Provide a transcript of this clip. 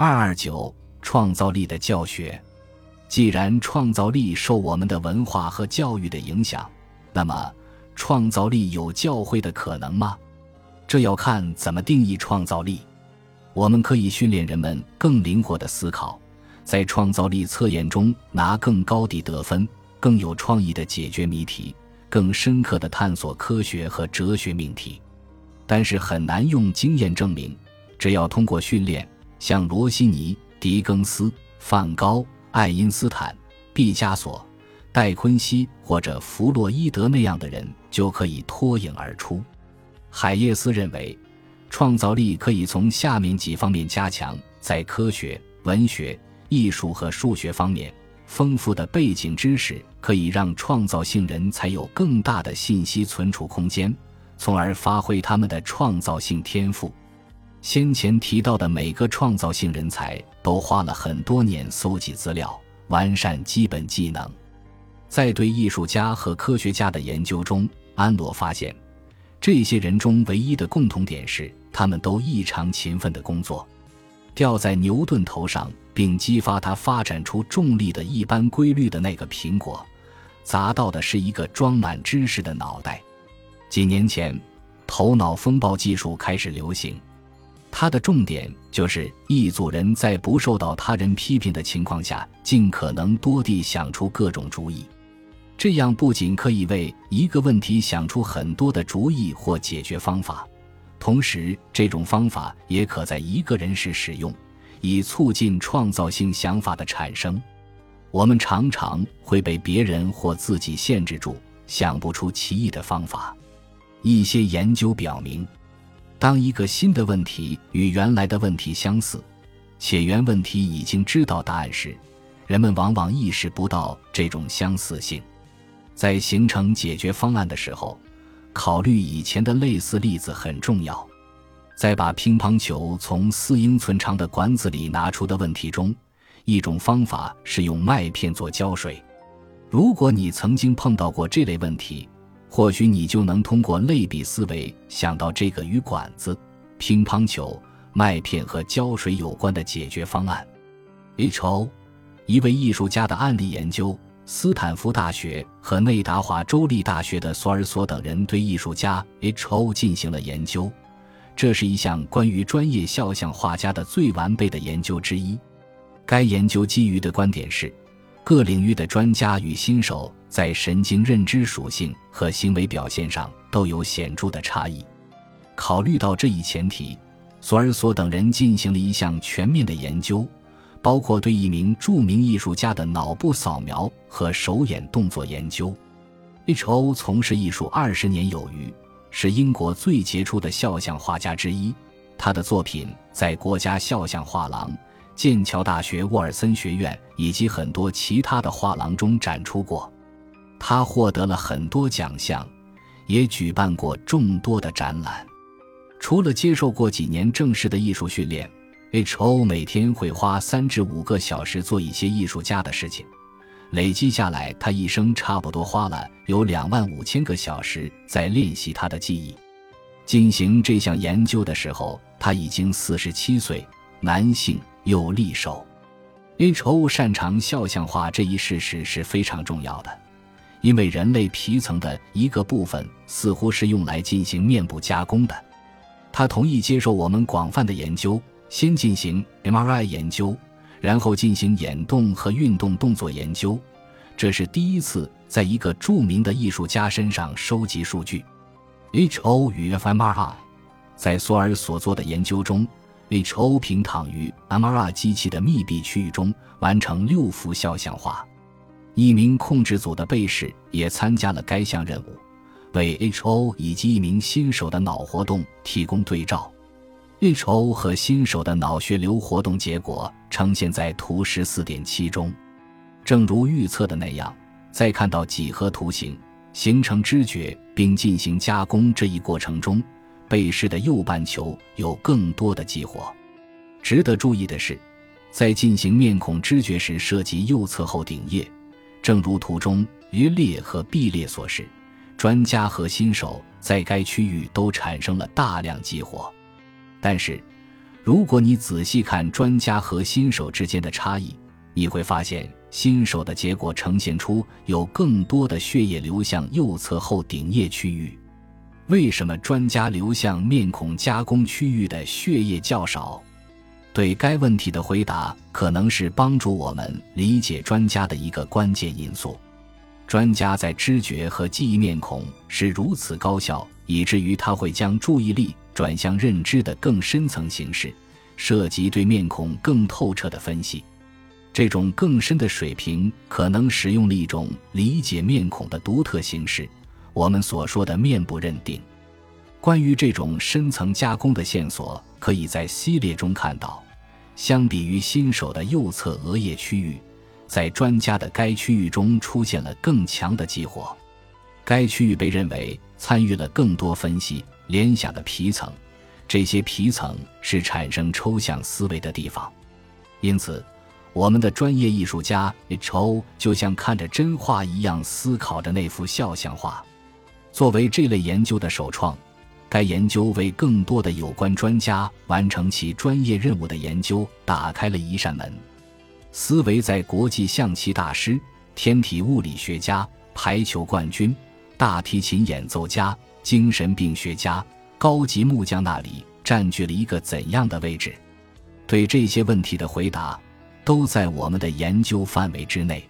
二二九创造力的教学。既然创造力受我们的文化和教育的影响，那么创造力有教会的可能吗？这要看怎么定义创造力。我们可以训练人们更灵活的思考，在创造力测验中拿更高的得分，更有创意的解决谜题，更深刻的探索科学和哲学命题。但是很难用经验证明，只要通过训练。像罗西尼、狄更斯、梵高、爱因斯坦、毕加索、戴昆西或者弗洛伊德那样的人就可以脱颖而出。海耶斯认为，创造力可以从下面几方面加强：在科学、文学、艺术和数学方面，丰富的背景知识可以让创造性人才有更大的信息存储空间，从而发挥他们的创造性天赋。先前提到的每个创造性人才都花了很多年搜集资料、完善基本技能。在对艺术家和科学家的研究中，安罗发现，这些人中唯一的共同点是，他们都异常勤奋的工作。掉在牛顿头上并激发他发展出重力的一般规律的那个苹果，砸到的是一个装满知识的脑袋。几年前，头脑风暴技术开始流行。它的重点就是一组人在不受到他人批评的情况下，尽可能多地想出各种主意。这样不仅可以为一个问题想出很多的主意或解决方法，同时这种方法也可在一个人时使用，以促进创造性想法的产生。我们常常会被别人或自己限制住，想不出奇异的方法。一些研究表明。当一个新的问题与原来的问题相似，且原问题已经知道答案时，人们往往意识不到这种相似性。在形成解决方案的时候，考虑以前的类似例子很重要。在把乒乓球从四英寸长的管子里拿出的问题中，一种方法是用麦片做胶水。如果你曾经碰到过这类问题，或许你就能通过类比思维想到这个与管子、乒乓球、麦片和胶水有关的解决方案。H.O. 一位艺术家的案例研究，斯坦福大学和内达华州立大学的索尔索等人对艺术家 H.O. 进行了研究。这是一项关于专业肖像画家的最完备的研究之一。该研究基于的观点是。各领域的专家与新手在神经认知属性和行为表现上都有显著的差异。考虑到这一前提，索尔索等人进行了一项全面的研究，包括对一名著名艺术家的脑部扫描和手眼动作研究。H.O. 从事艺术二十年有余，是英国最杰出的肖像画家之一。他的作品在国家肖像画廊。剑桥大学沃尔森学院以及很多其他的画廊中展出过，他获得了很多奖项，也举办过众多的展览。除了接受过几年正式的艺术训练，H.O. 每天会花三至五个小时做一些艺术家的事情。累积下来，他一生差不多花了有两万五千个小时在练习他的技艺。进行这项研究的时候，他已经四十七岁，男性。有利手，H.O. 擅长肖像画这一事实是非常重要的，因为人类皮层的一个部分似乎是用来进行面部加工的。他同意接受我们广泛的研究，先进行 MRI 研究，然后进行眼动和运动动作研究。这是第一次在一个著名的艺术家身上收集数据。H.O. 与 fMRI 在索尔所做的研究中。H.O. 平躺于 MRI 机器的密闭区域中，完成六幅肖像画。一名控制组的被试也参加了该项任务，为 H.O. 以及一名新手的脑活动提供对照。H.O. 和新手的脑血流活动结果呈现在图十四点七中。正如预测的那样，在看到几何图形、形成知觉并进行加工这一过程中。被试的右半球有更多的激活。值得注意的是，在进行面孔知觉时，涉及右侧后顶叶，正如图中约列和毕列所示，专家和新手在该区域都产生了大量激活。但是，如果你仔细看专家和新手之间的差异，你会发现新手的结果呈现出有更多的血液流向右侧后顶叶区域。为什么专家流向面孔加工区域的血液较少？对该问题的回答可能是帮助我们理解专家的一个关键因素。专家在知觉和记忆面孔是如此高效，以至于他会将注意力转向认知的更深层形式，涉及对面孔更透彻的分析。这种更深的水平可能使用了一种理解面孔的独特形式，我们所说的面部认定。关于这种深层加工的线索，可以在系列中看到。相比于新手的右侧额叶区域。在专家的该区域中出现了更强的激活，该区域被认为参与了更多分析联想的皮层，这些皮层是产生抽象思维的地方。因此，我们的专业艺术家 H.O. 就像看着真画一样思考着那幅肖像画。作为这类研究的首创，该研究为更多的有关专家完成其专业任务的研究打开了一扇门。斯维在国际象棋大师、天体物理学家、排球冠军、大提琴演奏家、精神病学家、高级木匠那里占据了一个怎样的位置？对这些问题的回答，都在我们的研究范围之内。